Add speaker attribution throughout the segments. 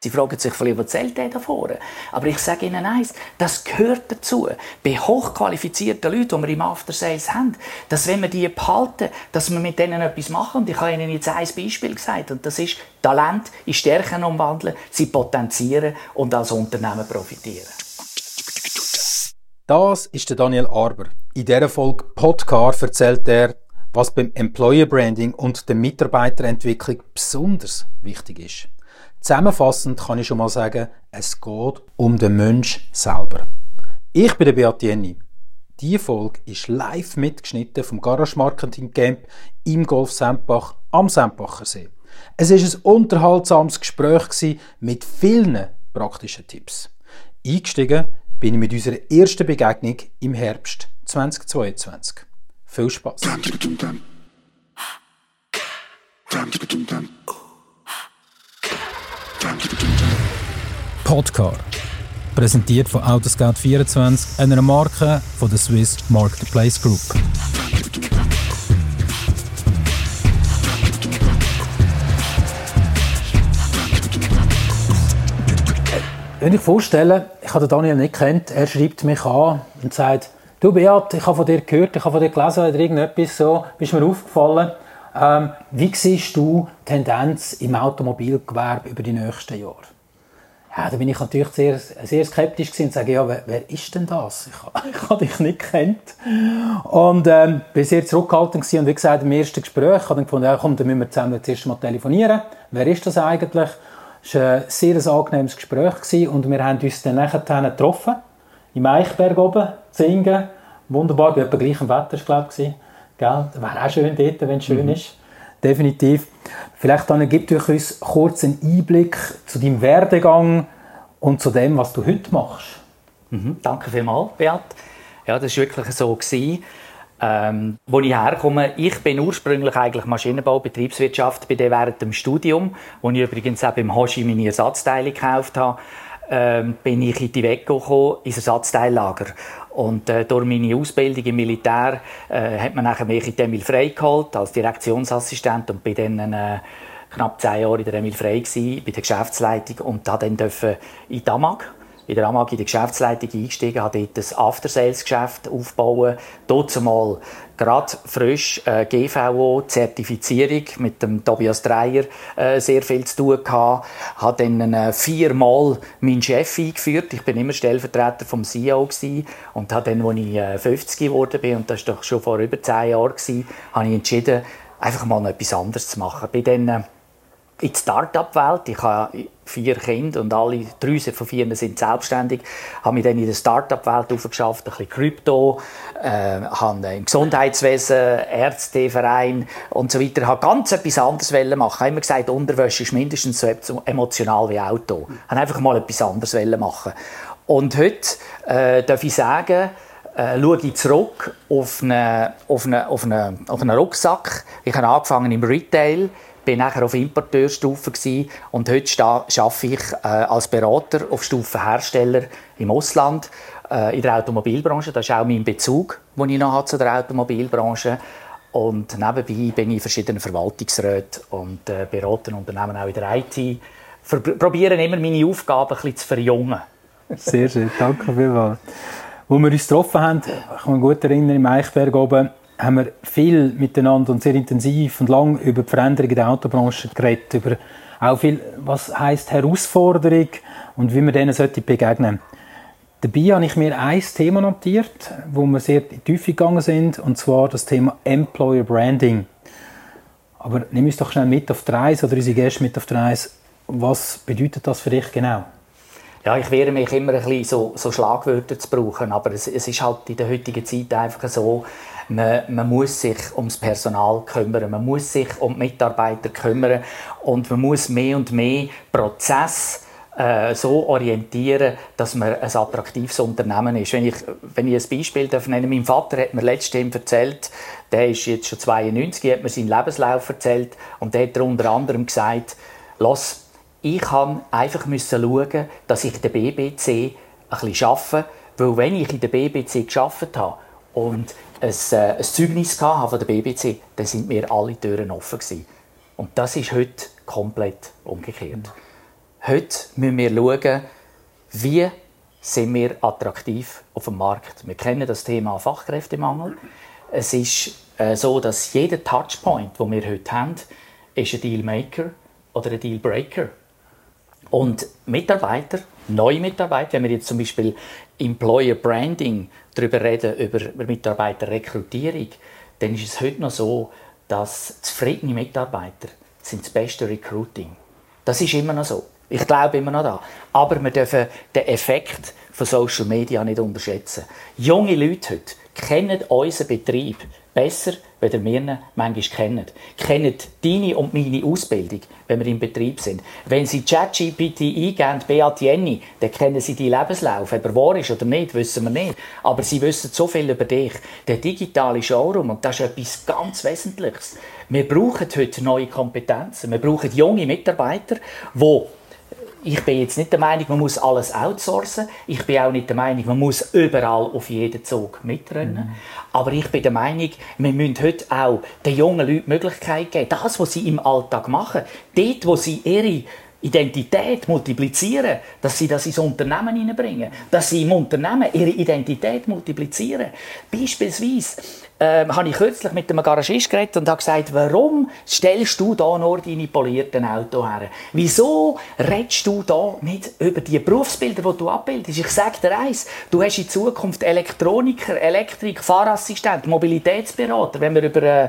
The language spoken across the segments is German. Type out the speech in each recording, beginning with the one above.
Speaker 1: Sie fragen sich vielleicht, was zählt der da vorne? Aber ich sage Ihnen eins, das gehört dazu. Bei hochqualifizierten Leuten, die wir im After Sales haben, dass wenn wir die behalten, dass wir mit denen etwas machen. Und ich habe Ihnen jetzt ein Beispiel gesagt. Und das ist Talent in Stärken umwandeln, sie potenzieren und als Unternehmen profitieren.
Speaker 2: Das ist der Daniel Arber. In dieser Folge Podcar erzählt er, was beim Employer Branding und der Mitarbeiterentwicklung besonders wichtig ist. Zusammenfassend kann ich schon mal sagen, es geht um den Mensch selber. Ich bin der Beat Jenny. Diese Folge ist live mitgeschnitten vom Garage Marketing Camp im Golf Sempach am Sempacher See. Es ist ein unterhaltsames Gespräch mit vielen praktischen Tipps. Eingestiegen bin ich mit unserer ersten Begegnung im Herbst 2022. Viel Spaß! Podcar. Präsentiert von Autoscout24, einer Marke von der Swiss Marketplace Group. Wenn ich vorstelle, ich habe Daniel nicht kennt, er schreibt mich an und sagt, du Beat, ich habe von dir gehört, ich habe von dir gelesen oder irgendetwas so, bist mir aufgefallen. Ähm, wie siehst du die Tendenz im Automobilgewerbe über die nächsten Jahre? Ja, da bin ich natürlich sehr, sehr skeptisch und sage, ja, wer, wer ist denn das? Ich, ich habe dich nicht kennt. Und ähm, bin sehr zurückhaltend und wie gesagt, im ersten Gespräch habe ich gefunden, ja, komm, dann müssen wir zusammen zuerst mal telefonieren. Wer ist das eigentlich? Es war ein sehr angenehmes Gespräch gewesen und wir haben uns dann nachher getroffen, im Eichberg oben, Zingen. Wunderbar, bei etwa gleichem Wetter, glaube ich. Gell? Wäre auch schön dort, wenn es schön mhm. ist. Definitiv. Vielleicht dann gibt euch uns kurz einen Einblick zu deinem Werdegang und zu dem, was du heute machst.
Speaker 1: Mhm. Danke vielmals, Beat. Ja, das war wirklich so. Gewesen. Ähm, wo ich herkomme, ich bin ursprünglich eigentlich Maschinenbau, Betriebswirtschaft, bin während dem Studium, wo ich übrigens auch beim Hoshi meine Ersatzteile gekauft habe, ähm, bin ich in die Wecco gekommen, ins Ersatzteillager. Und äh, durch meine Ausbildung im Militär äh, hat man nachher mich in Emil Frey geholt als Direktionsassistent und bin dann äh, knapp zehn Jahre in der Emil Frey gewesen, bei der Geschäftsleitung und da dann dürfen in Damag in der Amag in die Geschäftsleitung eingestiegen, habe dort ein After-Sales-Geschäft aufbauen. Dort zumal gerade frisch äh, GVO-Zertifizierung mit dem Tobias Dreyer äh, sehr viel zu tun gehabt. Habe dann äh, viermal meinen Chef eingeführt. Ich bin immer Stellvertreter vom CEO gewesen. und habe dann, als ich äh, 50 geworden bin, und das war doch schon vor über zehn Jahren, gewesen, habe ich entschieden, einfach mal etwas anderes zu machen. Bin dann, äh, in die Start-up-Welt. Ich habe vier Kinder und alle drei von vier sind selbstständig. Ich habe mich dann in der Start-up-Welt aufgeschafft, ein bisschen Krypto, äh, habe im Gesundheitswesen, Ärzteverein und so weiter. Habe ganz etwas anderes machen. Ich habe immer gesagt, Unterwäsche ist mindestens so emotional wie Auto. Ich habe einfach mal etwas anderes machen. Und heute äh, darf ich sagen, äh, schaue ich zurück auf einen, auf, einen, auf, einen, auf einen Rucksack. Ich habe angefangen im Retail bin nachher auf Importeurstufe und heute arbeite ich äh, als Berater auf Stufe Hersteller im Ausland äh, in der Automobilbranche. Das ist auch mein Bezug, den ich noch habe zu der Automobilbranche. Und nebenbei bin ich in verschiedenen Verwaltungsräten und äh, berate Unternehmen auch in der IT. Probiere immer meine Aufgaben ein bisschen zu verjüngen.
Speaker 2: Sehr schön, danke vielmals. Wo wir uns getroffen haben, ich kann mich gut erinnern, im Eichberg oben, haben wir viel miteinander und sehr intensiv und lang über die Veränderungen der Autobranche geredet, über auch viel, was heißt Herausforderung und wie wir denen sollte begegnen. Dabei habe ich mir ein Thema notiert, wo wir sehr Tiefe gegangen sind, und zwar das Thema Employer Branding. Aber nimm uns doch schnell mit auf die Reise oder unsere Gäste mit auf die Reise. Was bedeutet das für dich genau?
Speaker 1: Ja, ich wehre mich immer ein bisschen so, so Schlagwörter zu brauchen, aber es, es ist halt in der heutigen Zeit einfach so, man, man muss sich ums Personal kümmern, man muss sich um die Mitarbeiter kümmern und man muss mehr und mehr Prozess äh, so orientieren, dass man ein attraktives Unternehmen ist. Wenn ich, wenn ich ein Beispiel darf mein Vater hat mir letztens erzählt, der ist jetzt schon 92, hat mir seinen Lebenslauf erzählt und der hat unter anderem gesagt, Los, ich kann einfach müssen schauen, dass ich den BBC ein bisschen arbeite, weil wenn ich in der BBC geschafft habe und ein, äh, ein Zeugnis von der BBC, dann sind mir alle Türen offen gewesen. Und das ist heute komplett umgekehrt. Heute müssen wir schauen, wie sind wir attraktiv auf dem Markt. Wir kennen das Thema Fachkräftemangel. Es ist äh, so, dass jeder Touchpoint, den wir heute haben, ist ein Dealmaker oder ein Dealbreaker. Und Mitarbeiter, neue Mitarbeiter, wenn wir jetzt zum Beispiel Employer Branding darüber reden, über Mitarbeiterrekrutierung, dann ist es heute noch so, dass zufriedene Mitarbeiter sind das beste Recruiting. Das ist immer noch so. Ich glaube immer noch da. Aber wir dürfen den Effekt von Social Media nicht unterschätzen. Junge Leute heute kennen unseren Betrieb besser, als wir ihn manchmal kennen. Kennen deine und meine Ausbildung, wenn wir im Betrieb sind. Wenn sie ChatGPT eingeben, Beat Jenny, dann kennen sie deinen Lebenslauf. Ob er wahr ist oder nicht, wissen wir nicht. Aber sie wissen so viel über dich. Der digitale Showroom, und das ist etwas ganz Wesentliches. Wir brauchen heute neue Kompetenzen. Wir brauchen junge Mitarbeiter, die ich bin jetzt nicht der Meinung, man muss alles outsourcen. Ich bin auch nicht der Meinung, man muss überall auf jeden Zug mitrennen. Mhm. Aber ich bin der Meinung, wir müssen heute auch den jungen Leuten die Möglichkeit geben, das, was sie im Alltag machen, dort, wo sie ihre Identität multiplizieren, dass sie das ins Unternehmen hineinbringen, dass sie im Unternehmen ihre Identität multiplizieren. Beispielsweise ähm, habe ich kürzlich mit einem Garagist geredet und habe gesagt, warum stellst du da nur deine polierten Autos her? Wieso redest du da nicht über die Berufsbilder, die du abbildest? Ich sage dir eins, du hast in Zukunft Elektroniker, Elektrik, Fahrassistent, Mobilitätsberater, wenn wir über, äh,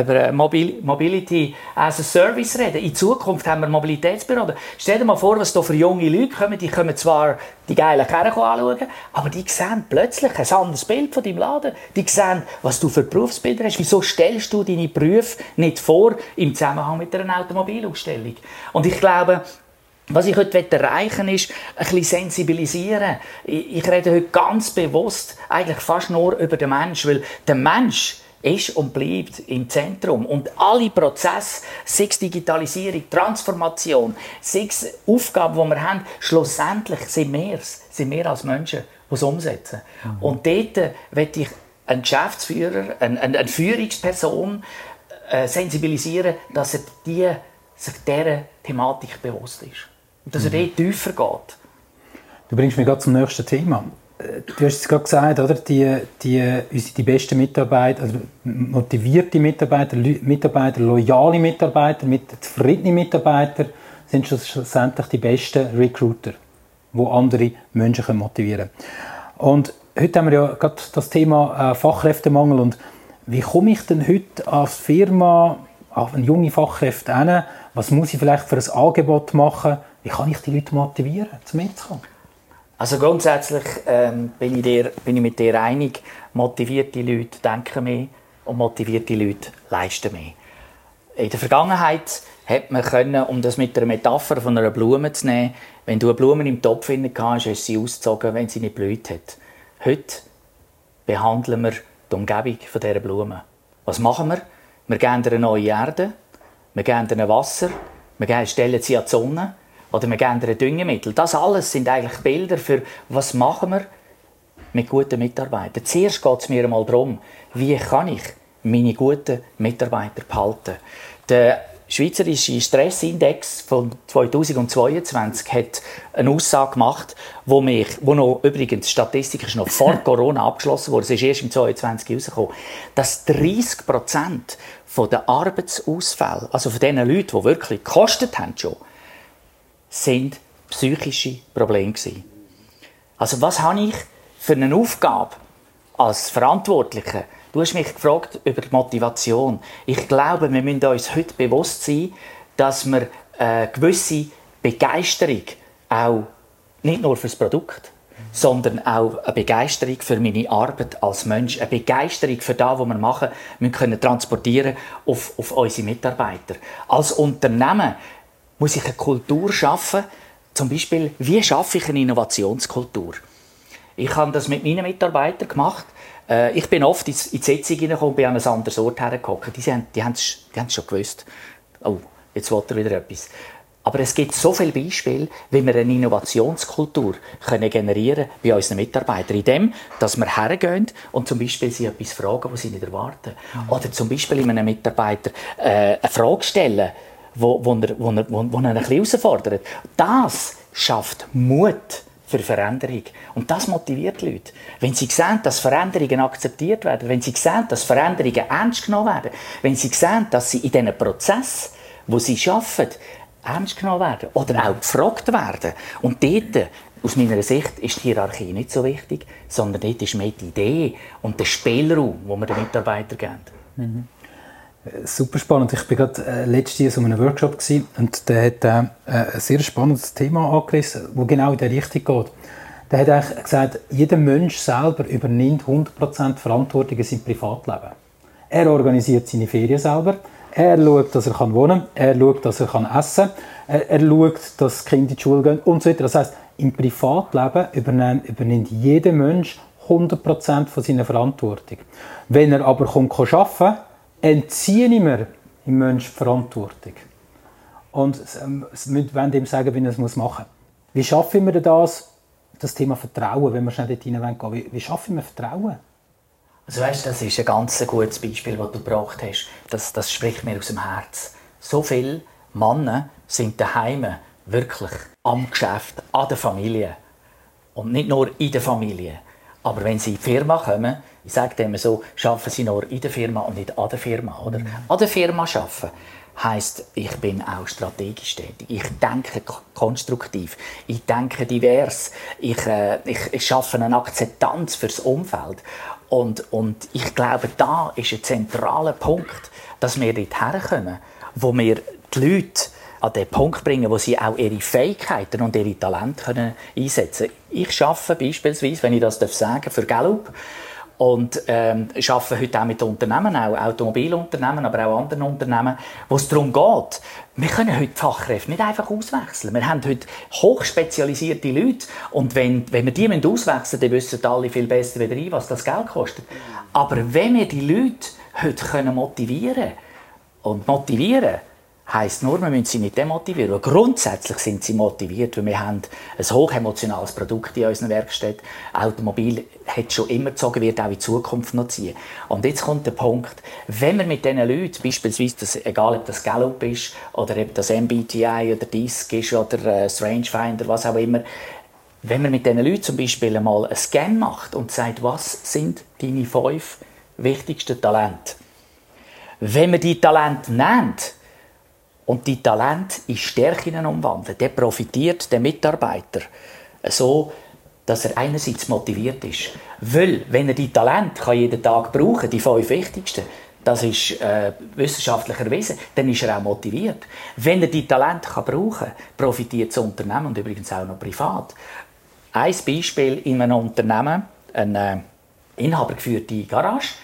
Speaker 1: über Mobil Mobility as a Service reden. In Zukunft haben wir Mobilitätsberater. Stell dir mal vor, was da für junge Leute kommen, die kommen zwar die geilen Kerren anschauen, aber die sehen plötzlich ein anderes Bild von deinem Laden. Die sehen, was du für Berufsbilder hast. Wieso stellst du deine Berufe nicht vor im Zusammenhang mit einer Automobilausstellung? Und ich glaube, was ich heute erreichen will, ist, ein bisschen sensibilisieren. Ich rede heute ganz bewusst eigentlich fast nur über den Mensch, weil der Mensch ist und bleibt im Zentrum. Und alle Prozesse, sei es Digitalisierung, Transformation, sei es Aufgaben, die wir haben, schlussendlich sind wir es, sind wir als Menschen, die es umsetzen. Mhm. Und dort möchte ich einen Geschäftsführer, eine, eine Führungsperson äh, sensibilisieren, dass er die, sich dieser Thematik bewusst ist. Und dass er mhm. dort tiefer geht.
Speaker 2: Du bringst mich gerade zum nächsten Thema. Du hast es gerade gesagt, oder? Die, die, die besten Mitarbeiter, also motivierte Mitarbeiter, Mitarbeiter, loyale Mitarbeiter, mit zufriedene Mitarbeiter sind schlussendlich die besten Recruiter, die andere Menschen motivieren können. Und heute haben wir ja gerade das Thema äh, Fachkräftemangel und wie komme ich denn heute als Firma auf eine junge Fachkräfte hin? Was muss ich vielleicht für ein Angebot machen? Wie kann ich die Leute motivieren, zu mitzukommen?
Speaker 1: Also grundsätzlich ähm, bin, ich dir, bin ich mit dir einig, motivierte Leute denken mehr und motivierte Leute leisten mehr. In der Vergangenheit hat man können, um das mit der Metapher von einer Blume zu nehmen, wenn du eine Blume im Topf hast, hast du sie ausgezogen, wenn sie nicht blüht hat. Heute behandeln wir die Umgebung dieser Blume. Was machen wir? Wir geben ihr eine neue Erde, wir geben ihr Wasser, wir stellen sie an die Sonne oder wir geben ihr Düngemittel. Das alles sind eigentlich Bilder für, was machen wir mit guten Mitarbeitern. Zuerst geht es mir einmal darum, wie kann ich meine guten Mitarbeiter behalten. Der Schweizerische Stressindex von 2022 hat eine Aussage gemacht, wo mich, wo noch übrigens Statistik ist noch vor Corona abgeschlossen wurde, es ist erst im 2022 rausgekommen, dass 30 Prozent der Arbeitsausfälle, also von den Leuten, die wirklich gekostet haben schon, sind psychische Probleme gewesen. Also was habe ich für eine Aufgabe als Verantwortlicher? Du hast mich gefragt über die Motivation. Ich glaube, wir müssen uns heute bewusst sein, dass wir eine gewisse Begeisterung auch nicht nur für das Produkt, sondern auch eine Begeisterung für meine Arbeit als Mensch, eine Begeisterung für das, was wir machen, wir können transportieren auf, auf unsere Mitarbeiter. Als Unternehmen muss ich eine Kultur schaffen, zum Beispiel, wie schaffe ich eine Innovationskultur? Ich habe das mit meinen Mitarbeitern gemacht. Äh, ich bin oft in die Sitzung hineingekommen und bin an einem anderen Ort hergekommen. Die, haben, die haben es die schon gewusst. Oh, jetzt will er wieder etwas. Aber es gibt so viele Beispiele, wie wir eine Innovationskultur können generieren bei unseren Mitarbeitern. In dem, dass wir hergehen und zum Beispiel sie etwas fragen, was sie nicht erwarten. Mhm. Oder zum Beispiel einem Mitarbeiter äh, eine Frage stellen, wo, wo, er, wo, er, wo, wo er ein bisschen herausfordert. Das schafft Mut für Veränderung. Und das motiviert die Leute. Wenn sie sehen, dass Veränderungen akzeptiert werden, wenn sie sehen, dass Veränderungen ernst genommen werden, wenn sie sehen, dass sie in diesen Prozess, wo sie arbeiten, ernst genommen werden oder auch gefragt werden. Und dort, aus meiner Sicht, ist die Hierarchie nicht so wichtig, sondern dort ist mehr die Idee und der Spielraum, den wir den Mitarbeitern geben. Mhm.
Speaker 2: Super spannend. Ich war gerade äh, letztes Jahr so einem Workshop gewesen, und der hat äh, ein sehr spannendes Thema angerissen, das genau in der Richtung geht. Der hat eigentlich gesagt, jeder Mensch selber übernimmt 100% Verantwortung in seinem Privatleben. Er organisiert seine Ferien selber, er schaut, dass er wohnen kann, er schaut, dass er essen kann, er, er schaut, dass Kinder in die Schule gehen und so weiter. Das heisst, im Privatleben übernimmt, übernimmt jeder Mensch 100% von seiner Verantwortung. Wenn er aber kommt, kann arbeiten entziehe ich mir im Menschen Verantwortung. Und wir wollen ihm sagen, wie er es machen muss. Wie schaffen wir das? Das Thema Vertrauen, wenn wir schnell dort hineingehen wie, wie schaffen wir Vertrauen?
Speaker 1: Also weißt, das ist ein ganz gutes Beispiel, das du gebracht hast. Das, das spricht mir aus dem Herz. So viele Männer sind daheim wirklich am Geschäft, an der Familie. Und nicht nur in der Familie. Aber wenn sie in die Firma kommen, ich sage immer so, arbeiten sie nur in der Firma und nicht an der Firma. Oder? Mhm. An der Firma arbeiten heißt, ich bin auch strategisch tätig. Ich denke konstruktiv. Ich denke divers. Ich, äh, ich, ich schaffe eine Akzeptanz fürs Umfeld. Und, und ich glaube, da ist ein zentraler Punkt, dass wir dort herkommen, wo wir die Leute an den Punkt bringen, wo sie auch ihre Fähigkeiten und ihre Talente können einsetzen können. Ich arbeite beispielsweise, wenn ich das sagen darf, für Gallup und ähm, arbeiten heute auch mit Unternehmen, auch Automobilunternehmen, aber auch anderen Unternehmen, wo es darum geht, wir können heute Fachkräfte nicht einfach auswechseln. Wir haben heute hochspezialisierte Leute und wenn, wenn wir die auswechseln dann wissen alle viel besser wieder ein, was das Geld kostet. Aber wenn wir die Leute heute können motivieren und motivieren, heisst nur, wir müssen sie nicht demotivieren. Weil grundsätzlich sind sie motiviert, weil wir haben ein hochemotionales Produkt in unseren Werkstätten. Automobil hat schon immer gezogen, wird auch in Zukunft noch ziehen. Und jetzt kommt der Punkt, wenn wir mit diesen Leuten, beispielsweise, das, egal ob das Gallup ist, oder ob das MBTI oder DISC ist, oder äh, Strangefinder, was auch immer, wenn man mit diesen Leuten zum Beispiel einmal einen Scan macht und sagt, was sind deine fünf wichtigsten Talente? Wenn man die Talente nennt, und die Talent in Stärken umwandeln, der profitiert der Mitarbeiter so, dass er einerseits motiviert ist. Weil, wenn er die Talent kann jeden Tag brauchen, die fünf wichtigsten, das ist äh, wissenschaftlich erwiesen, dann ist er auch motiviert. Wenn er die Talent kann brauchen profitiert das Unternehmen und übrigens auch noch privat. Ein Beispiel in einem Unternehmen, eine äh, inhabergeführte Garage,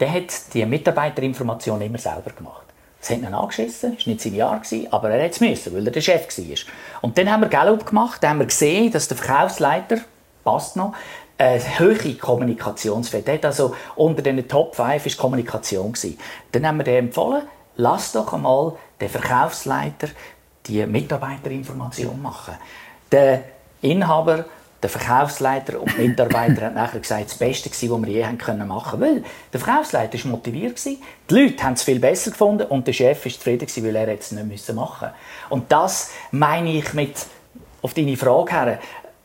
Speaker 1: der hat die Mitarbeiterinformation immer selber gemacht. Es hat ihn angeschissen, es war nicht sein Jahr, aber er hat es müssen, weil er der Chef war. Und dann haben wir Gallup gemacht, dann haben wir gesehen, dass der Verkaufsleiter, passt noch, eine hohe Kommunikationsfähigkeit. Also unter den Top 5 war Kommunikation. Dann haben wir dem empfohlen, lass doch einmal den Verkaufsleiter die Mitarbeiterinformation machen. Der Inhaber der Verkaufsleiter und die Mitarbeiter haben nachher gesagt, das Beste war, was wir je machen können. Weil der Verkaufsleiter war motiviert, die Leute haben es viel besser gefunden und der Chef war zufrieden, weil er es nicht machen musste. Und das meine ich mit, auf deine Frage her,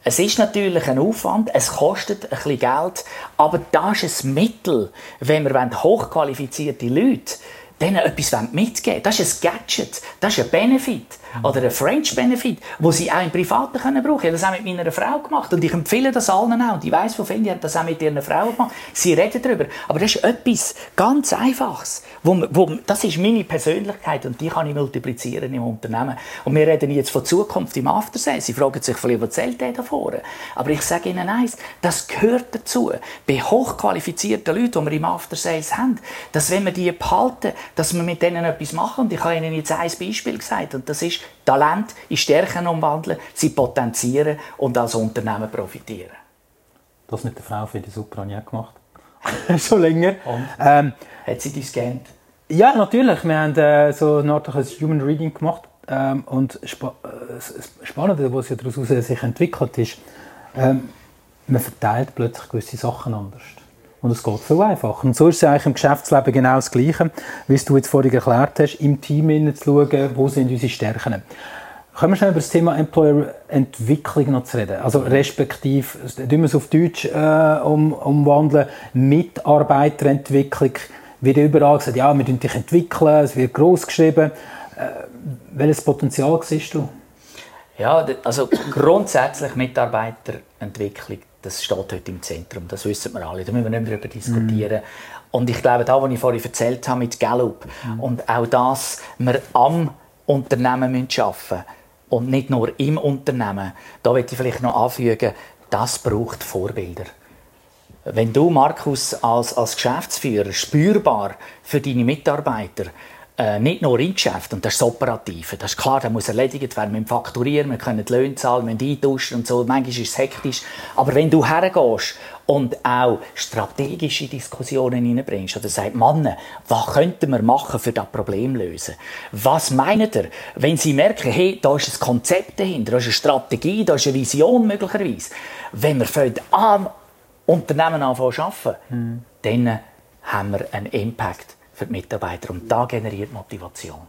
Speaker 1: es ist natürlich ein Aufwand, es kostet ein bisschen Geld, aber das ist ein Mittel, wenn wir hochqualifizierte Leute denen etwas mitgeben Das ist ein Gadget, das ist ein Benefit oder ein French Benefit, wo sie auch im Privaten können brauchen. Ich habe das auch mit meiner Frau gemacht und ich empfehle das allen auch. Und ich weiss, von die haben das auch mit ihren Frauen gemacht. Sie reden darüber. Aber das ist etwas ganz Einfaches. Wo, wo, das ist meine Persönlichkeit und die kann ich multiplizieren im Unternehmen. Und wir reden jetzt von Zukunft im Aftersale. Sie fragen sich vielleicht, was zählt der da vorne? Aber ich sage Ihnen eins, das gehört dazu. Bei hochqualifizierten Leuten, die wir im Aftersales haben, dass wenn wir die behalten, dass wir mit denen etwas machen. Und ich habe Ihnen jetzt ein Beispiel gesagt. Und das ist Talent in Stärken umwandeln, sie potenzieren und als Unternehmen profitieren.
Speaker 2: Das mit der Frau finde ich super, habe ich auch gemacht. Schon länger.
Speaker 1: Ähm, Hat sie dich gescannt?
Speaker 2: Ja, natürlich. Wir haben äh, so eine Art Human Reading gemacht. Ähm, und spa äh, das Spannende, was sich daraus sich entwickelt, ist, ähm, man verteilt plötzlich gewisse Sachen anders. Und es geht viel einfacher. Und so ist es eigentlich im Geschäftsleben genau das Gleiche, wie du jetzt vorhin erklärt hast, im Team zu schauen, wo sind unsere Stärken. Können wir schnell über das Thema Employer-Entwicklung noch zu reden? Also respektive, tun wir es auf Deutsch äh, um, umwandeln, Mitarbeiterentwicklung. Wird überall gesagt, ja, wir entwickeln dich entwickeln, es wird groß geschrieben. Äh, welches Potenzial siehst du?
Speaker 1: Ja, also grundsätzlich Mitarbeiterentwicklung, das steht heute im Zentrum, das wissen wir alle, da müssen wir nicht mehr darüber diskutieren. Mm. Und ich glaube, da, was ich vorhin erzählt habe mit Gallup mm. und auch das, wir am Unternehmen müssen arbeiten und nicht nur im Unternehmen, da möchte ich vielleicht noch anfügen, das braucht Vorbilder. Wenn du, Markus, als, als Geschäftsführer spürbar für deine Mitarbeiter äh, nicht nur im Geschäft, und das ist das Operative, das ist klar, das muss erledigt werden, wir fakturieren, wir können die Löhne zahlen, wir müssen eintauschen und so, manchmal ist es hektisch, aber wenn du hergehst und auch strategische Diskussionen hineinbringst oder sagst, Mann, was könnten wir machen, für das Problem zu lösen? Was meint ihr, wenn sie merken, hey, da ist ein Konzept dahinter, da ist eine Strategie, da ist eine Vision möglicherweise, wenn wir an Unternehmen anfangen zu arbeiten, mhm. dann haben wir einen Impact für die Mitarbeiter. Und da generiert Motivation.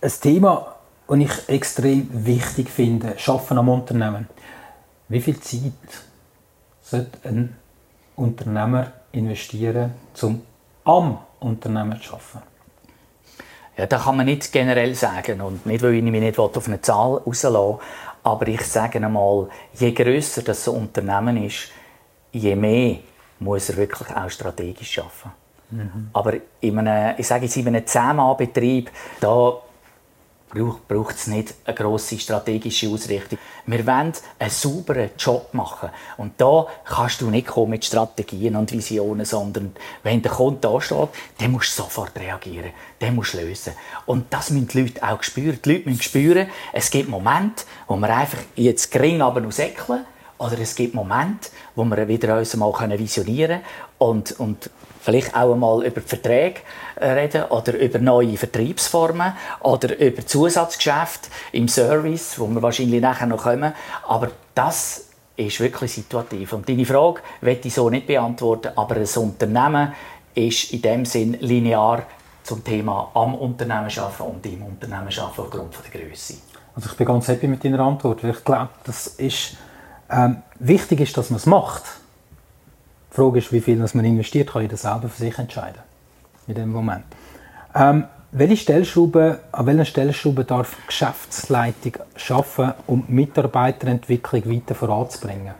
Speaker 2: Ein Thema, das ich extrem wichtig finde, Schaffen am Unternehmen. Wie viel Zeit sollte ein Unternehmer investieren, um am Unternehmen zu arbeiten?
Speaker 1: Ja, das kann man nicht generell sagen und nicht, weil ich mich nicht auf eine Zahl rauslassen aber ich sage einmal, je grösser das Unternehmen ist, je mehr muss er wirklich auch strategisch arbeiten. Mhm. Aber in einem, ich sage jetzt, in einem 10-Mann-Betrieb, da braucht es nicht eine grosse strategische Ausrichtung. Wir wollen einen sauberen Job machen. Und da kannst du nicht kommen mit Strategien und Visionen, sondern wenn der Kunde da steht, dann musst du sofort reagieren. Den musst du lösen. Und das müssen die Leute auch spüren. Die Leute müssen spüren, es gibt Momente, wo wir einfach jetzt gering aber noch säckeln. Oder es gibt Momente, wo wir wieder uns mal visionieren können und, und vielleicht auch einmal über Verträge äh, reden oder über neue Vertriebsformen oder über Zusatzgeschäfte im Service, wo wir wahrscheinlich nachher noch kommen. Aber das ist wirklich situativ. Und deine Frage werde ich so nicht beantworten, aber ein Unternehmen ist in dem Sinn linear zum Thema am Unternehmen arbeiten und im Unternehmen arbeiten aufgrund der Größe.
Speaker 2: Also ich bin ganz happy mit deiner Antwort, weil ich glaube, das ist ähm, wichtig ist, dass man es macht. Die Frage ist, wie viel man investiert, kann jeder selber für sich entscheiden. In dem Moment. Ähm, welche Stellschraube, an welchen Stellschrauben darf die Geschäftsleitung schaffen, um Mitarbeiterentwicklung weiter voranzubringen?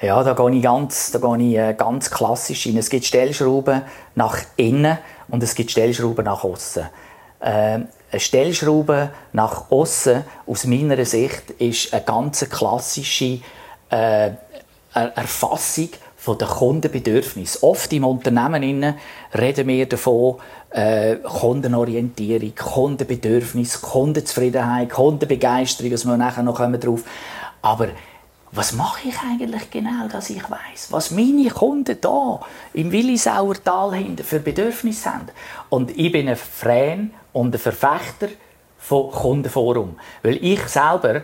Speaker 1: Ja, da gehe ich ganz, da gehe ich äh, ganz klassisch hin. Es gibt Stellschrauben nach innen und es gibt Stellschrauben nach außen. Äh, eine Stellschraube nach außen aus meiner Sicht ist eine ganz klassische äh, Erfassung von der Kundenbedürfnis. Oft im Unternehmen reden wir davon, äh, Kundenorientierung, Kundenbedürfnis, Kundenzufriedenheit, Kundenbegeisterung, dass wir nachher noch drauf Aber was mache ich eigentlich genau, dass ich weiß, was meine Kunden da im Willisauer Tal hinten für Bedürfnisse haben? Und ich bin ein Fan und ein Verfechter von Kundenforum, weil ich selber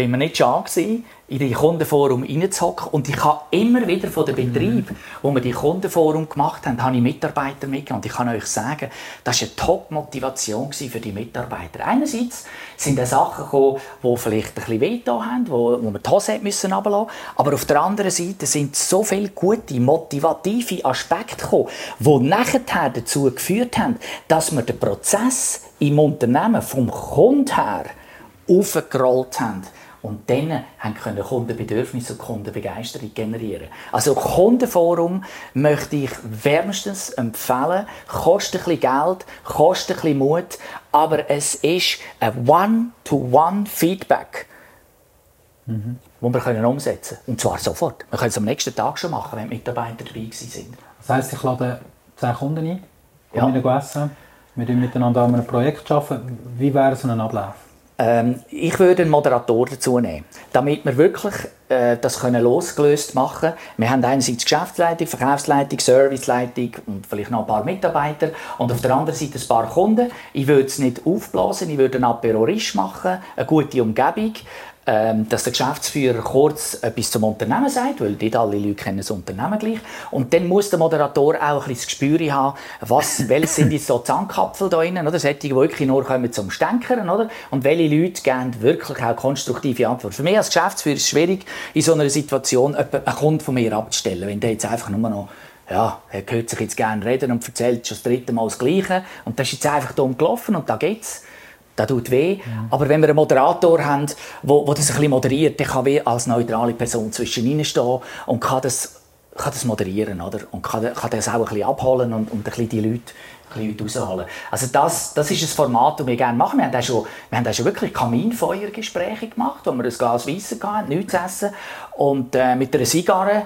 Speaker 1: bin mir nicht schade gewesen, in die Kundenforum reinzuhocken. Und ich habe immer wieder von den Betrieben, wo wir die Kundenforum gemacht haben, habe ich Mitarbeiter mitgenommen. Und ich kann euch sagen, das war eine Top-Motivation für die Mitarbeiter. Einerseits sind da Sachen gekommen, die vielleicht ein bisschen wehgetan haben, wo, wo man die Hose müssen runterlassen Aber auf der anderen Seite sind so viele gute, motivative Aspekte gekommen, die nachher dazu geführt haben, dass wir den Prozess im Unternehmen vom Kunden her aufgerollt haben und dann können Kundenbedürfnisse und Kundenbegeisterung generieren. Also Kundenforum möchte ich wärmstens empfehlen. Kostet ein bisschen Geld, kostet ein bisschen Mut, aber es ist ein One-to-One-Feedback, mhm. das wir können umsetzen können. Und zwar sofort. Wir können es am nächsten Tag schon machen, wenn die Mitarbeiter dabei sind.
Speaker 2: Das heisst, ich lade 10 Kunden ein, kommen ja. essen, wir miteinander an einem Projekt arbeiten. Wie wäre so ein Ablauf?
Speaker 1: Ähm, ich würde einen Moderator dazu nehmen, damit wir wirklich äh, das können losgelöst machen. Wir haben einerseits Geschäftsleitung, Verkaufsleitung, Serviceleitung und vielleicht noch ein paar Mitarbeiter und auf der anderen Seite ein paar Kunden. Ich würde es nicht aufblasen, ich würde einen Aperorisch machen, eine gute Umgebung, ähm, dass der Geschäftsführer kurz etwas zum Unternehmen sagt, weil nicht alle Leute kennen das Unternehmen gleich. Und dann muss der Moderator auch ein bisschen das Gespür haben, was, welche sind jetzt so Zahnkapfel da drinnen, oder? Solche, die wirklich nur kommen zum Stänkern, oder? Und welche Leute geben wirklich auch konstruktive Antworten. Für mich als Geschäftsführer ist es schwierig, in so einer Situation einen Kunden von mir abzustellen, wenn der jetzt einfach nur noch ja, er hört sich jetzt gerne reden und erzählt schon das dritte Mal das Gleiche. Und das ist jetzt einfach dumm gelaufen und da geht's das tut weh. Ja. Aber wenn wir einen Moderator haben, der das ein bisschen moderiert, der kann wie als neutrale Person zwischen ihnen stehen und kann das, kann das moderieren, oder? Und kann, kann das auch ein bisschen abholen und, und ein bisschen die Leute Leute rausholen. Also das, das ist ein Format, das wir gerne machen. Wir haben auch schon, wir haben auch schon wirklich Kaminfeuergespräche gemacht, wo wir ein Glas Weisse hatten, nichts zu essen. Und äh, mit einer Zigarre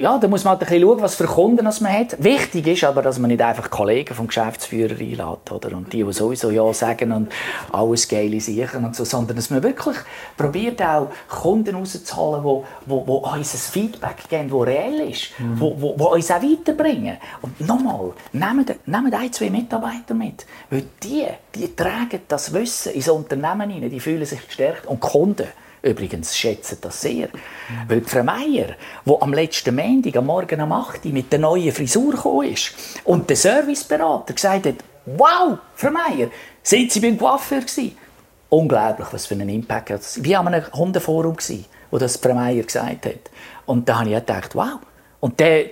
Speaker 1: ja, da muss man halt ein bisschen schauen, was für Kunden man hat. Wichtig ist aber, dass man nicht einfach Kollegen vom Geschäftsführer einlädt, oder? Und die, die sowieso Ja sagen und alles geile sichern und so, sondern dass man wirklich probiert auch Kunden rauszuholen, die wo, wo, wo uns ein Feedback geben, das reell ist, mhm. wo, wo, wo uns auch weiterbringen. Und nochmal, nehmt, nehmt ein, zwei Mitarbeiter mit, weil die, die tragen das Wissen ins Unternehmen hinein, die fühlen sich gestärkt und Kunden Übrigens schätzen das sehr. Mhm. Weil Frau Meier, die am letzten Montag, am Morgen um 8 Uhr mit der neuen Frisur gekommen ist und der Serviceberater gesagt hat, wow, Frau Meier, sind Sie beim Coiffeur gewesen? Unglaublich, was für einen Impact hat das. Wie an einem Hundeforum, wo das Frau Meier gesagt hat. Und da habe ich gedacht, wow. Und der,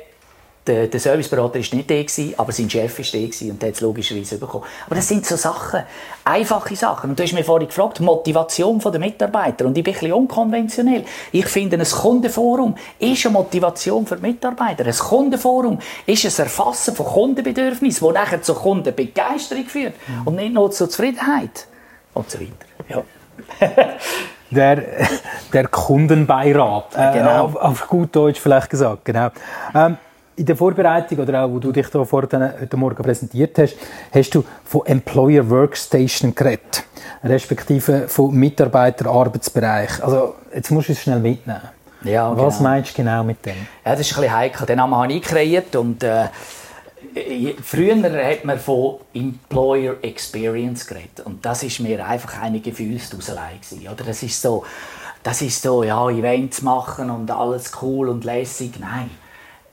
Speaker 1: der, der Serviceberater war nicht der, aber sein Chef war der und der hat es logischerweise bekommen. Aber das sind so Sachen, einfache Sachen. Und du hast mich vorhin gefragt, Motivation der Mitarbeiter. Und ich bin ein bisschen unkonventionell. Ich finde, ein Kundenforum ist eine Motivation für die Mitarbeiter. Ein Kundenforum ist ein Erfassen von Kundenbedürfnissen, das nachher zur Kundenbegeisterung führt mhm. und nicht nur zur Zufriedenheit. Und so weiter. Ja.
Speaker 2: der, der Kundenbeirat, äh, genau. auf, auf, gut Deutsch vielleicht gesagt. Genau. Ähm, in der Vorbereitung oder auch, wo du dich da vor heute Morgen präsentiert hast, hast du von Employer Workstation geredet, respektive von Mitarbeiterarbeitsbereich. Also jetzt musst du es schnell mitnehmen. Ja, Was genau. meinst du genau mit dem?
Speaker 1: Ja, das ist ein bisschen heikel. Den Namen habe ich kreiert und äh, früher hat man von Employer Experience geredet und das ist mir einfach eine Gefühlsduselei oder das ist so, das ist so, ja, Events machen und alles cool und lässig. Nein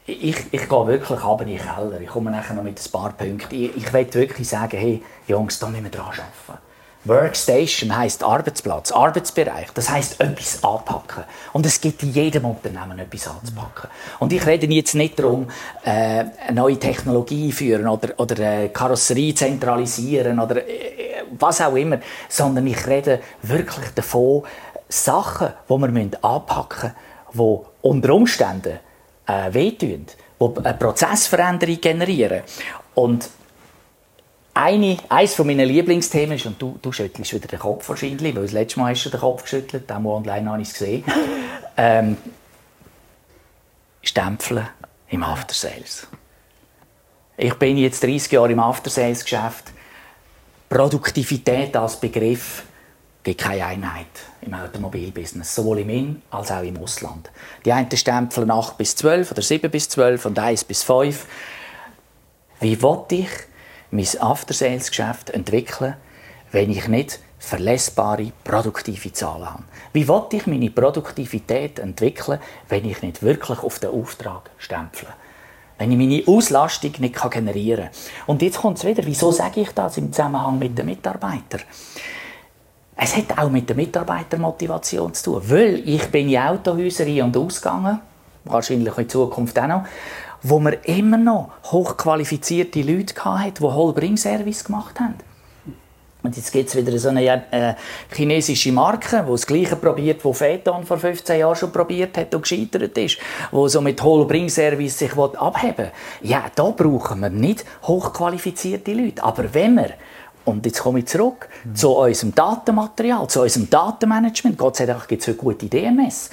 Speaker 1: ich, ich gehe wirklich ab in den Keller. Ich komme nachher noch mit ein paar Punkten. Ich, ich will wirklich sagen, hey, Jungs, da müssen wir dran arbeiten. Workstation heisst Arbeitsplatz, Arbeitsbereich. Das heisst etwas anpacken. Und es gibt in jedem Unternehmen etwas anzupacken. Und ich rede jetzt nicht darum, äh, eine neue Technologie führen oder, oder eine Karosserie zentralisieren oder äh, was auch immer, sondern ich rede wirklich davon, Sachen, die wir anpacken müssen, die unter Umständen äh, wehtun, die eine Prozessveränderung generieren. Und eine, eines meiner Lieblingsthemen ist, und du, du schüttelst wieder den Kopf wahrscheinlich, weil das letzte Mal hast du den Kopf geschüttelt, auch online habe ich es gesehen, ähm, Stempeln im After Sales. Ich bin jetzt 30 Jahre im After Sales Geschäft. Produktivität als Begriff gibt keine Einheit im Automobilbusiness, sowohl im In- als auch im Ausland. Die einen stempeln 8 bis 12 oder 7 bis 12 und 1 bis 5. Wie wollte ich mein After-Sales-Geschäft entwickeln, wenn ich nicht verlässbare, produktive Zahlen habe? Wie wollte ich meine Produktivität entwickeln, wenn ich nicht wirklich auf den Auftrag stempele? Wenn ich meine Auslastung nicht generieren kann. Und jetzt kommt es wieder, wieso sage ich das im Zusammenhang mit den Mitarbeitern? Es hat auch mit der Mitarbeitermotivation zu tun, weil ich bin in Autohäuser ein- und ausgegangen, wahrscheinlich in Zukunft auch noch, wo wir immer noch hochqualifizierte Leute hatten, die Whole-Bring-Service gemacht haben. Und jetzt gibt es wieder so eine äh, chinesische Marke, die das Gleiche probiert, was Phaeton vor 15 Jahren schon probiert hat und gescheitert ist, wo so mit Whole-Bring-Service sich abheben will. Ja, da brauchen wir nicht hochqualifizierte Leute. Aber wenn wir Und jetzt komme ich zurück mhm. zu unserem Datenmaterial, zu unserem Datenmanagement. Gott sei Dank gibt es gute DMS.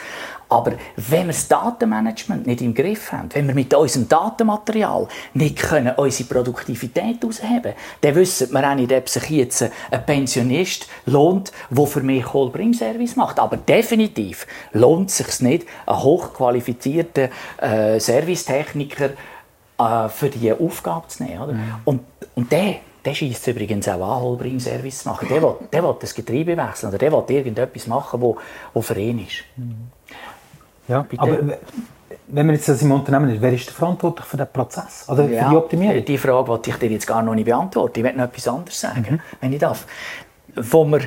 Speaker 1: Aber wenn wir das Datenmanagement nicht im Griff haben, wenn wir mit unserem Datenmaterial nicht können unsere Produktivität ausheben dann wissen wir auch nicht, ob sich jetzt ein Pensionist lohnt, der für mich Call-Bring-Service macht. Aber definitiv lohnt es sich nicht, einen hochqualifizierten äh, Servicetechniker äh, für diese Aufgabe zu nehmen. Oder? Mhm. Und, und der, der schießt übrigens auch an, Holbring-Service zu machen. Der will, der will das Getriebe wechseln oder der will irgendetwas machen, wo, wo für ihn ist.
Speaker 2: Ja, Bitte? aber wenn man jetzt das im Unternehmen ist, wer ist verantwortlich für den Prozess oder ja, für die Optimierung?
Speaker 1: Die Frage wollte ich dir jetzt gar noch nicht beantworten. Ich möchte noch etwas anderes sagen, mhm. wenn ich darf. Wo wir,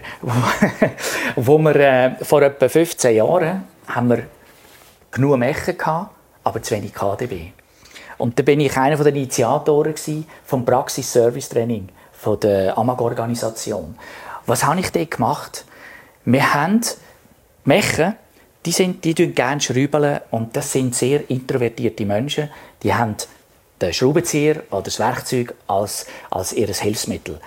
Speaker 1: wo wir äh, vor etwa 15 Jahren haben wir genug Mechen gehabt, aber zu wenig KDB. Und da bin ich einer der Initiatoren vom Praxis-Service-Training der AMAG-Organisation. Was habe ich dort gemacht? Wir haben Mechen, die, sind, die gerne schrübeln und das sind sehr introvertierte Menschen. Die haben den Schraubenzieher oder das Werkzeug als, als ihr Hilfsmittel.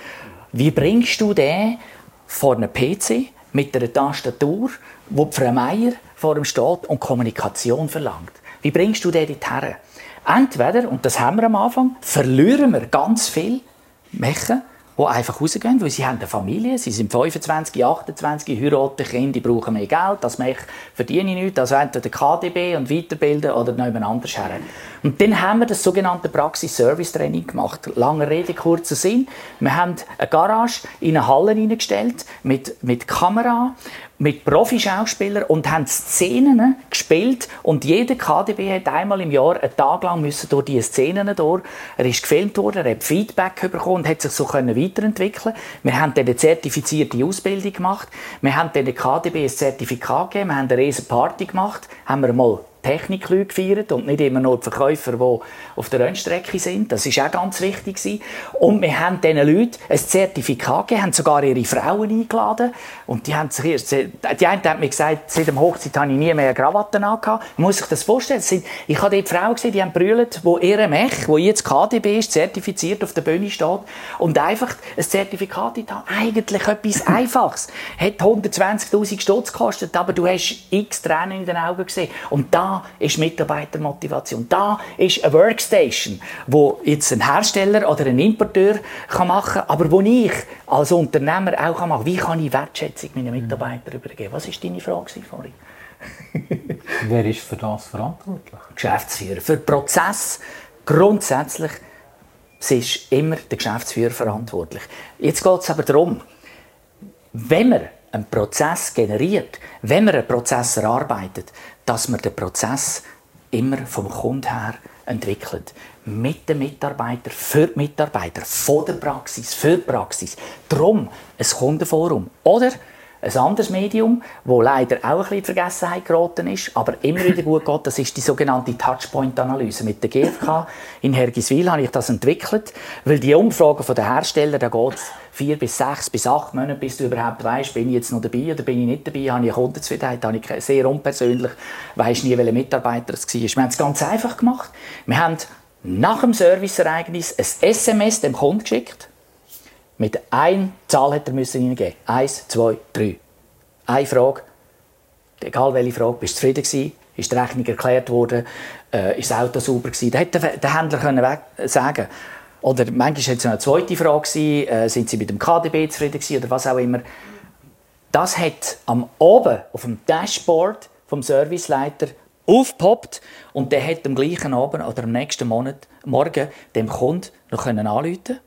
Speaker 1: Wie bringst du den vor einem PC mit einer Tastatur, wo Frau Meier vor ihm steht und Kommunikation verlangt? Wie bringst du den dorthin? Entweder, und das haben wir am Anfang, verlieren wir ganz viel Mechen, die einfach rausgehen, weil sie haben eine Familie, sie sind 25, 28, heiraten Kinder, die brauchen mehr Geld, das Mech verdiene ich nicht, also entweder KDB und weiterbilden oder jemand anders her. Und dann haben wir das sogenannte Praxis-Service-Training gemacht. Lange Rede, kurzer Sinn. Wir haben eine Garage in eine Halle hineingestellt mit, mit Kamera, mit Profischauspielern und haben Szenen gespielt und jeder KDB hat einmal im Jahr einen Tag lang müssen durch diese Szenen durch. Er ist gefilmt worden, er hat Feedback bekommen und hat sich so können weiterentwickeln. Wir haben dann eine zertifizierte Ausbildung gemacht. Wir haben dann den KDB ein Zertifikat gegeben. Wir haben eine riesen Party gemacht. Haben wir mal Technikleute gefeiert und nicht immer nur die Verkäufer, die auf der Rennstrecke sind. Das ist auch ganz wichtig. Und wir haben diesen Leuten ein Zertifikat gegeben, haben sogar ihre Frauen eingeladen. Und die haben sich erst, die eine hat mir gesagt, seit dem Hochzeit habe ich nie mehr Krawatten angehabt. Man muss sich das vorstellen. Ich habe dort Frauen gesehen, die haben brüllt, wo ihre Mech, wo jetzt KDB ist, zertifiziert auf der Bühne steht und einfach ein Zertifikat haben. Eigentlich etwas Einfaches. Hat 120.000 Stutz gekostet, aber du hast x Tränen in den Augen gesehen. Und da ist Mitarbeitermotivation. Da ist eine Workstation, wo jetzt ein Hersteller oder ein Importeur kann machen kann, aber wo ich als Unternehmer auch kann machen kann. Wie kann ich Wertschätzung meinen Mitarbeitern übergeben? Was war deine Frage vorhin?
Speaker 2: Wer ist für das verantwortlich?
Speaker 1: Geschäftsführer. Für den Prozess grundsätzlich ist immer der Geschäftsführer verantwortlich. Jetzt geht es aber darum, wenn man einen Prozess generiert, wenn man einen Prozess erarbeitet, dass man den Prozess immer vom Kunden her entwickelt. Mit den Mitarbeitern, für die Mitarbeiter, von der Praxis, für die Praxis. Darum ein Kundenforum. Oder ein anderes Medium, das leider auch ein bisschen in Vergessenheit geraten ist, aber immer wieder gut geht, das ist die sogenannte Touchpoint-Analyse. Mit der GfK in Hergiswil habe ich das entwickelt, weil die Umfragen der Hersteller, da geht es vier bis sechs bis acht Monate, bis du überhaupt weißt, bin ich jetzt noch dabei oder bin ich nicht dabei, habe ich Kundenzufriedenheit, habe ich sehr unpersönlich, weiß nie, welcher Mitarbeiter es war. Wir haben es ganz einfach gemacht. Wir haben nach dem Serviceereignis ein SMS dem Kunden geschickt, mit einer Zahl hätte er müssen reingeben. Eins, zwei, drei. Eine Frage. Egal welche Frage. Bist du zufrieden gewesen? Ist die Rechnung erklärt worden? Äh, ist das Auto sauber gewesen? Da hätte der Händler können sagen Oder manchmal war es eine zweite Frage gewesen, äh, sind sie mit dem KDB zufrieden gewesen oder was auch immer. Das hat am oben auf dem Dashboard vom Serviceleiter aufgepoppt und der hat am gleichen Abend oder am nächsten Monat, Morgen dem Kunden noch anrufen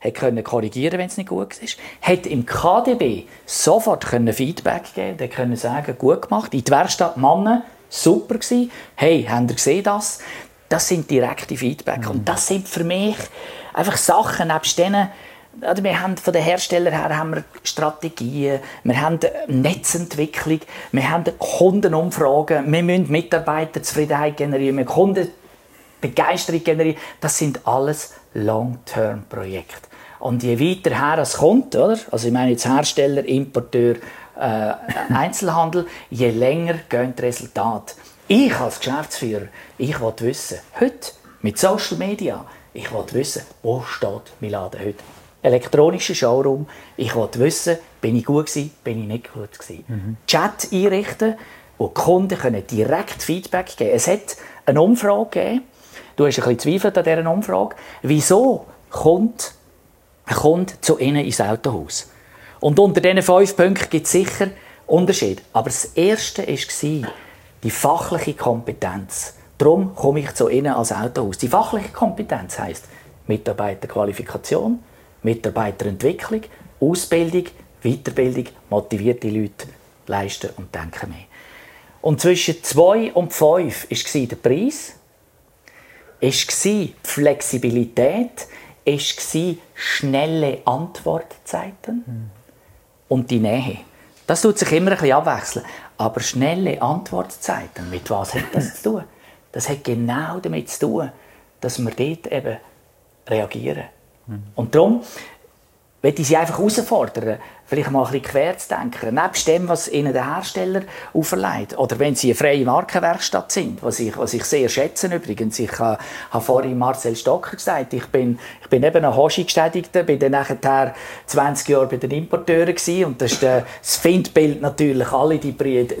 Speaker 1: hat können korrigieren, wenn es nicht gut ist, hat im KDB sofort können Feedback geben, der können sagen, gut gemacht, in der Werkstatt Männer, super gewesen, hey, habt ihr gesehen das? Das sind direkte Feedback mhm. und das sind für mich einfach Sachen, nebst denen, also wir haben von den Herstellern her haben wir Strategien, wir haben Netzentwicklung, wir haben Kundenumfragen, wir müssen Mitarbeiterzufriedenheit generieren, wir Kundenbegeisterung generieren. Das sind alles Long-Term-Projekte. Und je weiter her es kommt, oder? also ich meine jetzt Hersteller, Importeur, äh, Einzelhandel, je länger gehen die Resultate. Ich als Geschäftsführer, ich will wissen, heute mit Social Media, ich will wissen, wo steht mein Laden heute. elektronischer Showroom. Ich wollte wissen, bin ich gut gewesen, bin ich nicht gut gewesen. Mhm. Chat einrichten, wo die Kunden können direkt Feedback geben Es hat eine Umfrage gegeben. Du hast ein bisschen Zweifel an dieser Umfrage. Wieso kommt ein Kunde zu Ihnen ins Autohaus? Und unter diesen fünf Punkten gibt es sicher Unterschiede. Aber das Erste war die fachliche Kompetenz. Darum komme ich zu Ihnen als Autohaus. Die fachliche Kompetenz heisst Mitarbeiterqualifikation, Mitarbeiterentwicklung, Ausbildung, Weiterbildung, motivierte Leute leisten und denken mehr. Und zwischen 2 und 5 war der Preis, war die Flexibilität, war schnelle Antwortzeiten mhm. und die Nähe. Das tut sich immer ein bisschen abwechseln. Aber schnelle Antwortzeiten, mit was hat das zu tun? Das hat genau damit zu tun, dass wir dort eben reagieren. Mhm. Und darum möchte ich Sie einfach herausfordern, vielleicht mal ein bisschen quer zu denken. Nebst dem, was Ihnen der Hersteller auferlegt. Oder wenn Sie eine freie Markenwerkstatt sind, was ich, was ich sehr schätze übrigens. Ich äh, habe vorhin Marcel Stocker gesagt, ich bin, ich bin eben ein Hoshi-Gestätigter, bin dann nachher 20 Jahre bei den Importeuren gewesen, und das ist das Findbild natürlich alle die,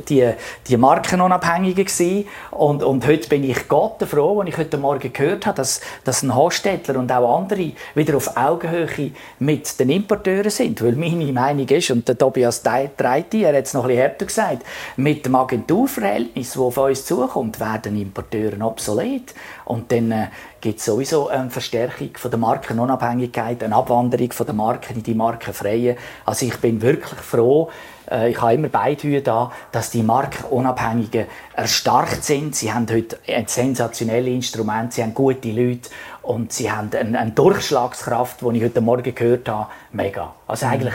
Speaker 1: die, die Markenunabhängigen gewesen. Und, und heute bin ich Gott froh, als ich heute Morgen gehört habe, dass, dass ein Hostetler und auch andere wieder auf Augenhöhe mit den Importeuren sind, weil meine Meinung Meinung ist, und der Tobias Treiti, er hat es noch ein bisschen härter gesagt, mit dem Agenturverhältnis, das auf uns zukommt, werden Importeure obsolet. Und dann äh, gibt es sowieso eine Verstärkung von der Markenunabhängigkeit, eine Abwanderung von der Marken in die Markenfreie. Also ich bin wirklich froh, äh, ich habe immer beide da, dass die Markenunabhängigen erstarkt sind. Sie haben heute ein sensationelles Instrument, sie haben gute Leute und sie haben eine, eine Durchschlagskraft, die ich heute Morgen gehört habe, mega. Also mhm. eigentlich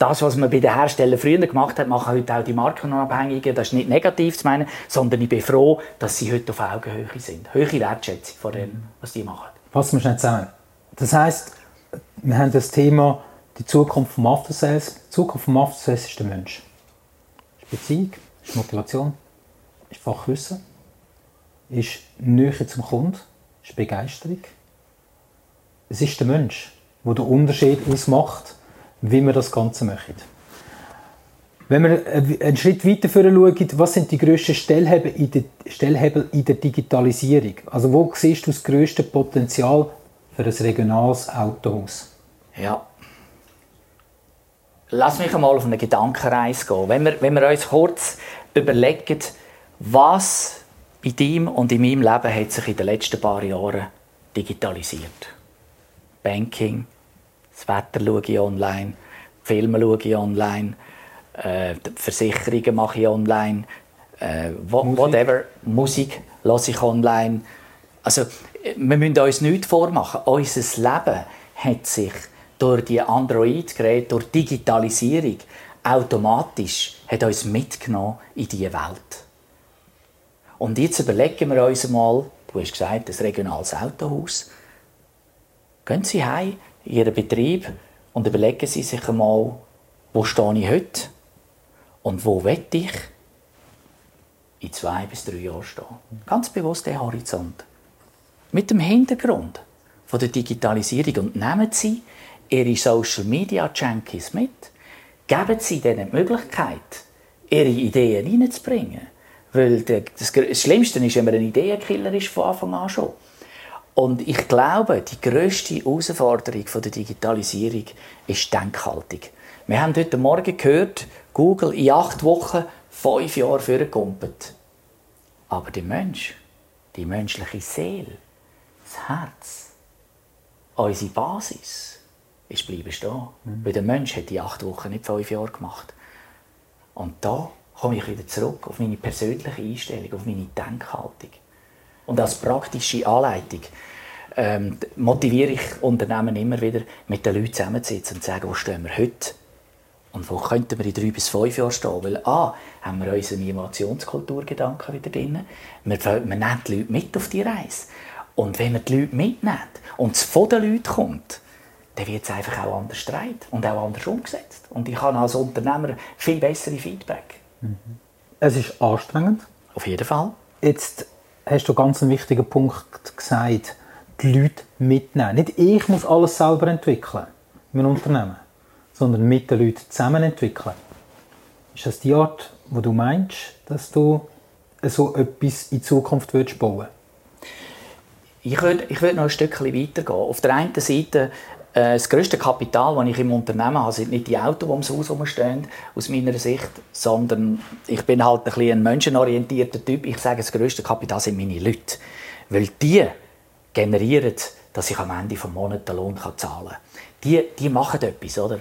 Speaker 1: das, was man bei den Herstellern früher gemacht hat, machen heute auch die Markenunabhängigen. Das ist nicht negativ zu meinen, sondern ich bin froh, dass sie heute auf Augenhöhe sind. Höhere Wertschätzung von dem, was die machen.
Speaker 2: Fassen wir schnell zusammen. Das heisst, wir haben das Thema die Zukunft vom Aftersales. Die Zukunft vom Aftersales ist der Mensch. Ist Beziehung, ist Motivation, ist Fachwissen, ist Nähe zum Kunden, ist Begeisterung. Es ist der Mensch, der den Unterschied ausmacht wie wir das Ganze machen. Wenn wir einen Schritt weiter schauen, was sind die grössten Stellhebel in der, Stellhebel in der Digitalisierung? Also wo siehst du das grösste Potenzial für ein regionales Autohaus?
Speaker 1: Ja. Lass mich einmal auf eine Gedankenreise gehen. Wenn wir, wenn wir uns kurz überlegen, was in deinem und in meinem Leben hat sich in den letzten paar Jahren digitalisiert. Banking, das Wetter schaue ich online, Filme schaue ich online, äh, Versicherungen mache ich online, äh, Musik. whatever, Musik lasse ich online. Also, wir müssen uns nichts vormachen. Unser Leben hat sich durch die Android-Geräte, durch Digitalisierung automatisch hat uns mitgenommen in diese Welt. Und jetzt überlegen wir uns mal, du hast gesagt, das regionales Autohaus. Gehen Sie heim, Ihren Betrieb und überlegen Sie sich einmal, wo stehe ich heute und wo will ich in zwei bis drei Jahren stehen. Ganz bewusst den Horizont. Mit dem Hintergrund von der Digitalisierung und nehmen Sie Ihre Social Media Junkies mit. Geben Sie ihnen die Möglichkeit, ihre Ideen reinzubringen. Weil das Schlimmste ist, wenn man ein Ideenkiller ist von Anfang an schon. Und ich glaube, die grösste Herausforderung der Digitalisierung ist die Denkhaltung. Wir haben heute Morgen gehört, Google in acht Wochen fünf Jahre vorgekumpelt. Aber der Mensch, die menschliche Seele, das Herz, unsere Basis, ist bleiben stehen. Mhm. Weil der Mensch hat die acht Wochen nicht fünf Jahre gemacht. Und da komme ich wieder zurück auf meine persönliche Einstellung, auf meine Denkhaltung. Und als praktische Anleitung ähm, motiviere ich Unternehmen immer wieder, mit den Leuten zusammenzusitzen und zu sagen, wo stehen wir heute und wo könnten wir in drei bis fünf Jahren stehen. Weil A, haben wir unseren Innovationskulturgedanken wieder drin, wir, wir nehmen die Leute mit auf die Reise. Und wenn wir die Leute mitnehmen und es von den Leuten kommt, dann wird es einfach auch anders streit und auch anders umgesetzt. Und ich habe als Unternehmer viel bessere Feedback.
Speaker 2: Mhm. Es ist anstrengend.
Speaker 1: Auf jeden Fall.
Speaker 2: Jetzt hast du ganz einen wichtigen Punkt gesagt, die Leute mitnehmen. Nicht ich muss alles selber entwickeln. im Unternehmen, sondern mit den Leuten zusammen entwickeln. Ist das die Art, wo du meinst, dass du so etwas in Zukunft bauen würdest
Speaker 1: Ich würde, ich würde noch ein Stückchen weitergehen. Auf der einen Seite das grösste Kapital, das ich im Unternehmen habe, sind nicht die Autos, die ums Haus stehen, aus meiner Sicht, sondern ich bin halt ein, bisschen ein menschenorientierter Typ. Ich sage, das grösste Kapital sind meine Leute. Weil die generieren, dass ich am Ende des Monats den Lohn zahlen kann. Die, die machen etwas, oder?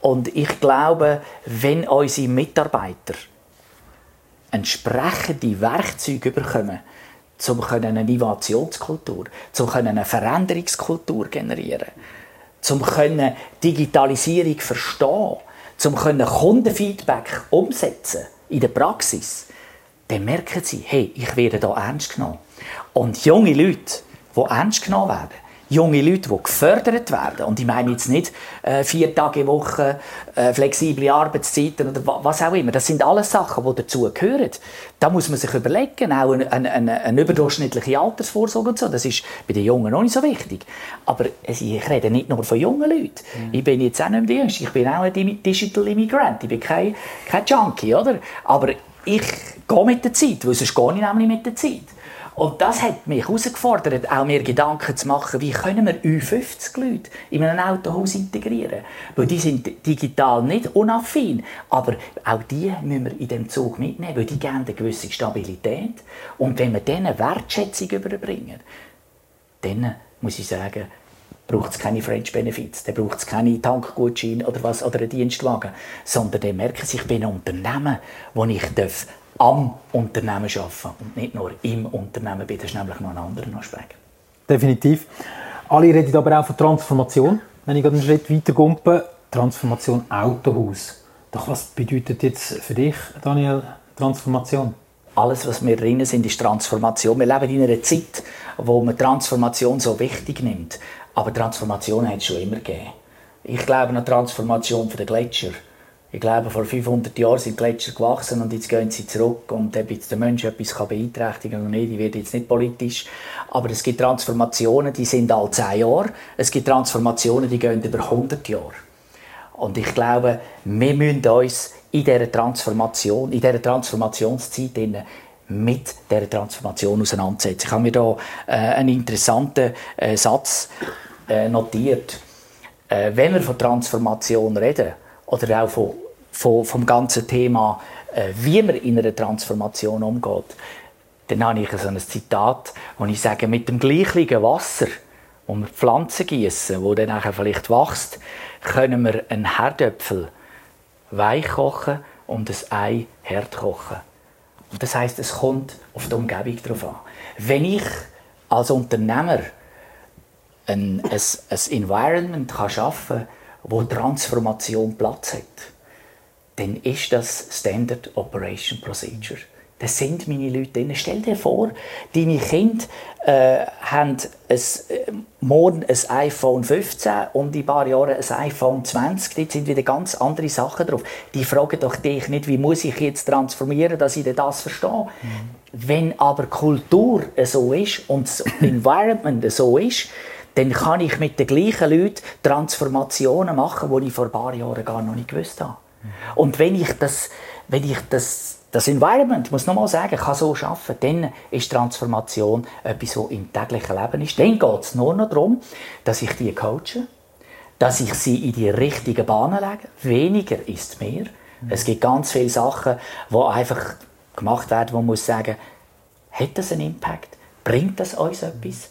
Speaker 1: Und ich glaube, wenn unsere Mitarbeiter entsprechende Werkzeuge bekommen, um eine Innovationskultur, um eine Veränderungskultur generieren um Digitalisierung verstehen, um Kundenfeedback umsetzen in der Praxis, dann merken sie, hey, ich werde da ernst genommen. Und junge Leute, die ernst genommen werden, junge Leute, die gefördert werden. Und ich meine jetzt nicht äh, vier Tage Woche, äh, flexible Arbeitszeiten oder was auch immer. Das sind alles Sachen, die dazu gehören. Da muss man sich überlegen, auch eine, eine, eine überdurchschnittliche Altersvorsorge und so. Das ist bei den Jungen noch nicht so wichtig. Aber ich rede nicht nur von jungen Leuten. Mhm. Ich bin jetzt auch nicht mehr Ich bin auch ein Digital Immigrant. Ich bin kein, kein Junkie, oder? Aber ich gehe mit der Zeit, weil sonst gehe ich nämlich mit der Zeit. Und das hat mich herausgefordert, auch mir Gedanken zu machen, wie können wir Ü50-Leute in einem Autohaus integrieren. Weil die sind digital nicht unaffin, aber auch die müssen wir in dem Zug mitnehmen, weil die geben eine gewisse Stabilität. Und wenn wir denen Wertschätzung überbringen, dann muss ich sagen, braucht es keine French Benefits, dann braucht es keine Tankgutscheine oder was oder einen Dienstwagen, sondern dann merken sie, ich bin ein Unternehmen, wo ich darf am Unternehmen arbeiten und nicht nur im Unternehmen. Das ist nämlich noch ein anderer Aspekt.
Speaker 2: Definitiv. Alle reden aber auch von Transformation. Wenn ich einen Schritt weiter gumpe, Transformation Autohaus. Doch was bedeutet jetzt für dich, Daniel, Transformation?
Speaker 1: Alles, was wir drin sind, ist Transformation. Wir leben in einer Zeit, wo man Transformation so wichtig nimmt. Aber Transformation hat es schon immer gegeben. Ich glaube an Transformation der Gletscher. Ich glaube, vor 500 Jahren sind die Gletscher gewachsen und jetzt gehen sie zurück. Und ob jetzt der Mensch etwas beeinträchtigen kann oder nicht, ich jetzt nicht politisch. Aber es gibt Transformationen, die sind alle 10 Jahre. Es gibt Transformationen, die gehen über 100 Jahre. Und ich glaube, wir müssen uns in dieser Transformation, in dieser Transformationszeit mit dieser Transformation auseinandersetzen. Ich habe mir hier äh, einen interessanten äh, Satz äh, notiert. Äh, wenn wir von Transformation reden, oder auch von, von, vom ganzen Thema, äh, wie man in einer Transformation umgeht, dann habe ich so ein Zitat, wo ich sage, mit dem gleichen Wasser, wo Pflanzen gießen, wo dann nachher vielleicht wächst, können wir einen Herdöpfel weich kochen und ein Ei hart kochen. Und das heißt, es kommt auf die Umgebung drauf an. Wenn ich als Unternehmer ein, ein, ein Environment kann schaffen kann, wo Transformation Platz hat, dann ist das Standard Operation Procedure. Das sind meine Leute drin. Stell dir vor, deine Kinder äh, haben ein, äh, morgen ein iPhone 15 und in ein paar Jahren ein iPhone 20. Dort sind wieder ganz andere Sachen drauf. Die fragen doch dich nicht, wie muss ich jetzt transformieren, dass ich das verstehe. Mhm. Wenn aber Kultur so ist und das Environment so ist, dann kann ich mit den gleichen Leuten Transformationen machen, die ich vor ein paar Jahren gar noch nicht gewusst habe. Und wenn ich das, wenn ich das, das Environment, ich muss nochmal sagen, kann so schaffen, dann ist Transformation etwas, was im täglichen Leben ist. Dann geht es nur noch darum, dass ich die coache, dass ich sie in die richtigen Bahnen lege. Weniger ist mehr. Mhm. Es gibt ganz viele Sachen, die einfach gemacht werden, wo man muss sagen, hat das einen Impact? Bringt das uns etwas?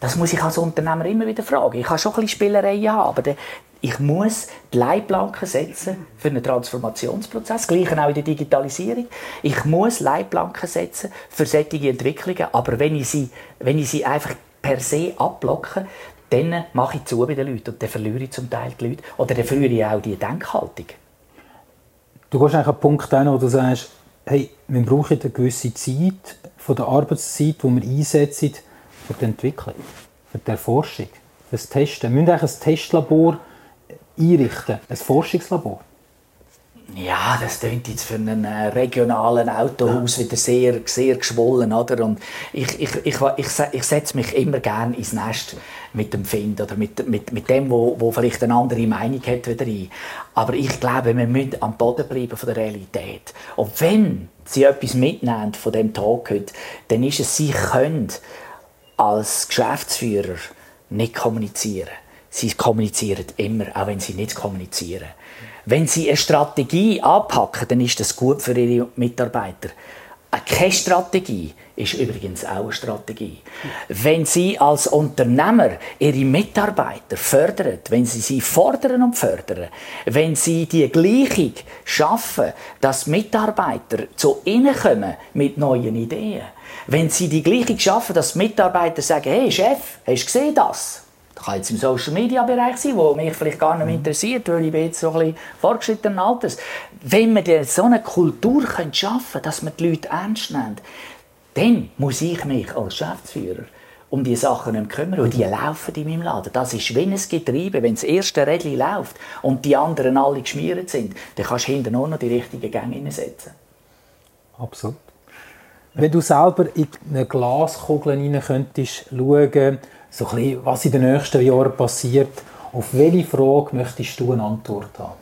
Speaker 1: Das muss ich als Unternehmer immer wieder fragen. Ich kann schon ein bisschen Spielereien haben, aber ich muss die Leitplanken setzen für einen Transformationsprozess. Gleiche auch in der Digitalisierung. Ich muss Leitplanken setzen für solche Entwicklungen. Aber wenn ich sie, wenn ich sie einfach per se abblocke, dann mache ich zu bei den Leuten und dann verliere ich zum Teil die Leute. Oder dann verliere ich auch die Denkhaltung.
Speaker 2: Du gehst eigentlich an den Punkt hin, wo du sagst, hey, wir brauchen eine gewisse Zeit von der Arbeitszeit, die wir einsetzen, für die Entwicklung, für die Erforschung, für das Testen. Wir müssen eigentlich ein Testlabor einrichten, ein Forschungslabor.
Speaker 1: Ja, das klingt jetzt für einen äh, regionalen Autohaus wieder sehr, sehr geschwollen, oder? Und ich, ich, ich, ich, ich setze mich immer gerne ins Nest mit dem Find oder mit, mit, mit dem, wo, wo vielleicht eine andere Meinung hat wieder ein. Aber ich glaube, wir müssen am Boden bleiben von der Realität. Und wenn Sie etwas mitnehmen von dem Talk heute, dann ist es, Sie können als Geschäftsführer nicht kommunizieren. Sie kommunizieren immer, auch wenn Sie nicht kommunizieren. Wenn Sie eine Strategie anpacken, dann ist das gut für Ihre Mitarbeiter. Keine Strategie ist übrigens auch eine Strategie. Wenn Sie als Unternehmer Ihre Mitarbeiter fördern, wenn Sie sie fordern und fördern, wenn Sie die Gleichung schaffen, dass Mitarbeiter zu Ihnen kommen mit neuen Ideen, wenn Sie die Gleichung schaffen, dass Mitarbeiter sagen, hey Chef, hast du gesehen das? Das kann jetzt im Social Media Bereich sein, wo mich vielleicht gar nicht mehr interessiert, weil ich bin jetzt so ein bisschen fortgeschrittenen Alters. Wenn wir so eine Kultur schaffen können, dass wir die Leute ernst nehmen, dann muss ich mich als Geschäftsführer um die Sachen nicht kümmern. Und die laufen in meinem Laden. Das ist wie ein Getriebe. Wenn das erste Rädchen läuft und die anderen alle geschmiert sind, dann kannst du hinten nur noch die richtigen Gänge setzen.
Speaker 2: Absolut. Wenn du selber in eine Glaskugel hinein könntest schauen, so ein bisschen, was in den nächsten Jahren passiert. Auf welche Frage möchtest du eine Antwort haben?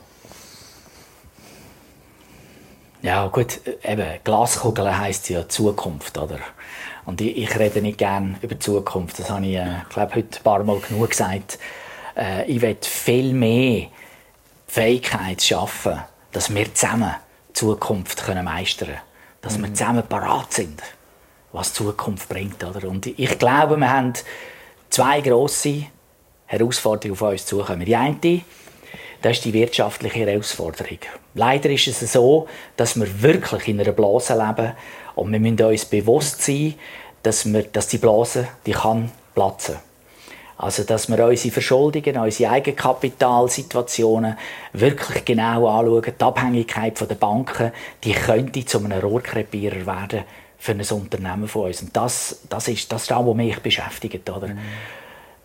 Speaker 1: Ja gut, eben, Glaskugel heisst ja Zukunft, oder? Und ich, ich rede nicht gerne über Zukunft, das habe ich, äh, glaube heute ein paar Mal genug gesagt. Äh, ich will viel mehr Fähigkeit schaffen, dass wir zusammen Zukunft können meistern können. Dass wir zusammen parat sind, was Zukunft bringt, oder? Und ich glaube, wir haben zwei grosse Herausforderungen auf uns zukommen. Die eine, das ist die wirtschaftliche Herausforderung. Leider ist es so, dass wir wirklich in einer Blase leben und wir müssen uns bewusst sein, dass, wir, dass die Blase die kann platzen also, dass wir unsere Verschuldungen, unsere Eigenkapitalsituationen wirklich genau anschauen. Die Abhängigkeit der Banken, die könnte zu einem Rohrkrepierer werden für ein Unternehmen von uns. Und das, das, ist, das ist das, was mich beschäftigt. Oder? Mhm.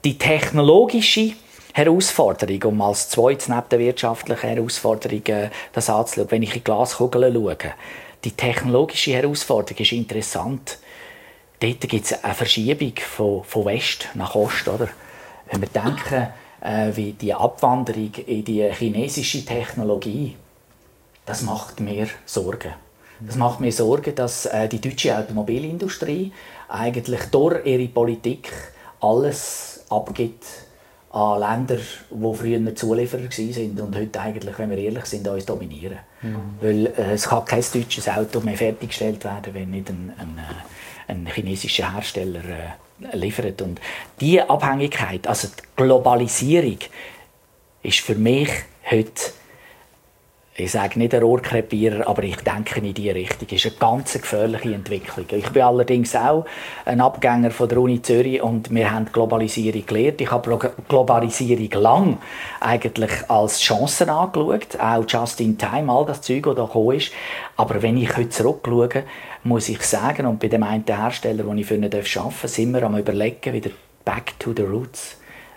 Speaker 1: Die technologische Herausforderung, um als zweites neben der wirtschaftlichen Herausforderung äh, das anzuschauen, wenn ich in die Glaskugel schaue, die technologische Herausforderung ist interessant. Dort gibt es eine Verschiebung von, von West nach Ost. Oder? Wenn wir denken, äh, wie die Abwanderung in die chinesische Technologie, das macht mir Sorgen. Das macht mir Sorgen, dass äh, die deutsche Automobilindustrie eigentlich durch ihre Politik alles abgibt an Länder, die früher Zulieferer waren und heute eigentlich, wenn wir ehrlich sind, uns dominieren. Mhm. Weil äh, es kann kein deutsches Auto mehr fertiggestellt werden, wenn nicht ein, ein, äh, ein chinesischer Hersteller äh, liefert. Und diese Abhängigkeit, also die Globalisierung, ist für mich heute ich sage nicht ein Rohrkrepierer, aber ich denke in diese Richtung. Das ist eine ganz gefährliche Entwicklung. Ich bin allerdings auch ein Abgänger von der Uni Zürich und wir haben Globalisierung gelernt. Ich habe Globalisierung lang eigentlich als Chance angeschaut, auch just in time, all das Zeug, das da gekommen ist. Aber wenn ich heute zurückschaue, muss ich sagen, und bei dem einen Hersteller, den ich für ihn arbeiten darf, sind wir am überlegen, wieder back to the roots.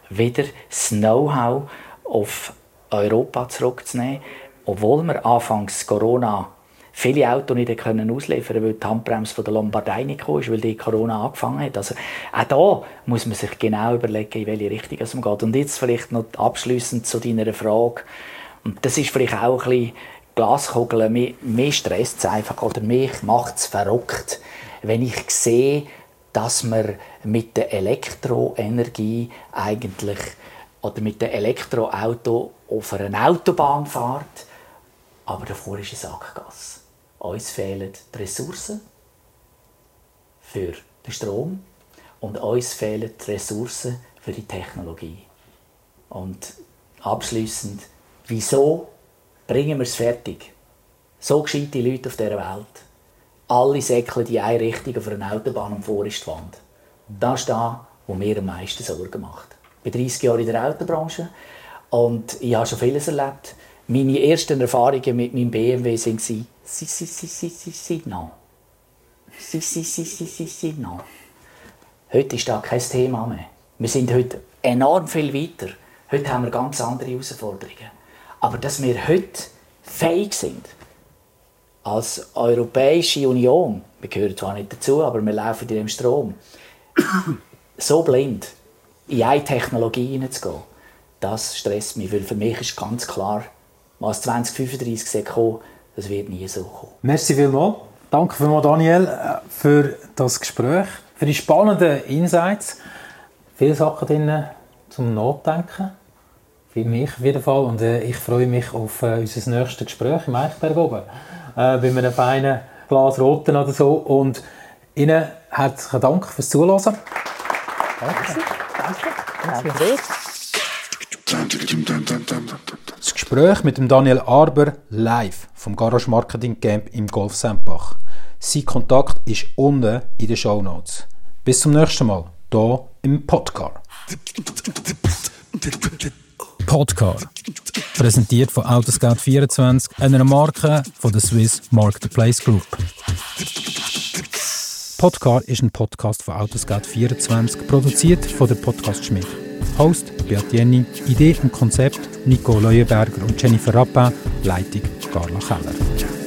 Speaker 1: Wieder das Know-how auf Europa zurückzunehmen obwohl wir anfangs Corona viele Autos nicht können ausliefern weil die Handbremse von der Lombardei nicht kam, weil die Corona angefangen hat. Also auch da muss man sich genau überlegen, in welche Richtung es geht. Und jetzt vielleicht noch abschließend zu deiner Frage. Und das ist vielleicht auch ein bisschen Glaskugel, mehr, mehr stresst es einfach oder mich macht es verrückt, wenn ich sehe, dass man mit der Elektroenergie eigentlich oder mit dem Elektroauto auf einer Autobahn fährt aber davor ist eine Sackgasse. Uns fehlen die Ressourcen für den Strom und uns fehlen die Ressourcen für die Technologie. Und abschließend, wieso bringen wir es fertig? So gescheite Leute auf dieser Welt. Alle säckeln die eine Richtung auf einer Autobahn und vor ist die Wand. Das ist das, was mir am meisten Sorgen macht. Ich bin 30 Jahre in der Autobranche und ich habe schon vieles erlebt meine ersten Erfahrungen mit meinem BMW waren si, si, si, si, si, si, si, no. Si, si, si, si, si, si, no. Heute ist das kein Thema mehr. Wir sind heute enorm viel weiter. Heute haben wir ganz andere Herausforderungen. Aber dass wir heute fähig sind, als Europäische Union, wir gehören zwar nicht dazu, aber wir laufen in dem Strom, so blind in eine Technologie hineinzugehen, das stresst mich, weil für mich ist ganz klar, was 2035 kommen das wird nie so kommen.
Speaker 2: Merci vielmals. Danke vielmals, Daniel, äh, für das Gespräch, für die spannenden Insights. Viele Sachen drin zum Nachdenken. Für mich auf jeden Fall. Und äh, ich freue mich auf äh, unser nächstes Gespräch im Eichberg oben. Äh, bei einem feinen Glas Roten oder so. Und Ihnen herzlichen Dank fürs Zuhören. Danke. Danke. Danke. Das Gespräch mit dem Daniel Arber live vom Garage Marketing Camp im Golf Sempach. Sein Kontakt ist unten in den Show Notes. Bis zum nächsten Mal, hier im Podcar. Podcar. Präsentiert von Autoscout24, einer Marke von der Swiss Marketplace Group. Podcar ist ein Podcast von Autoscout24, produziert von der Podcast Schmidt. Host Beat Jenny, Idee und Konzept Nico Leuenberger und Jennifer Rappin, Leitung Carla Keller.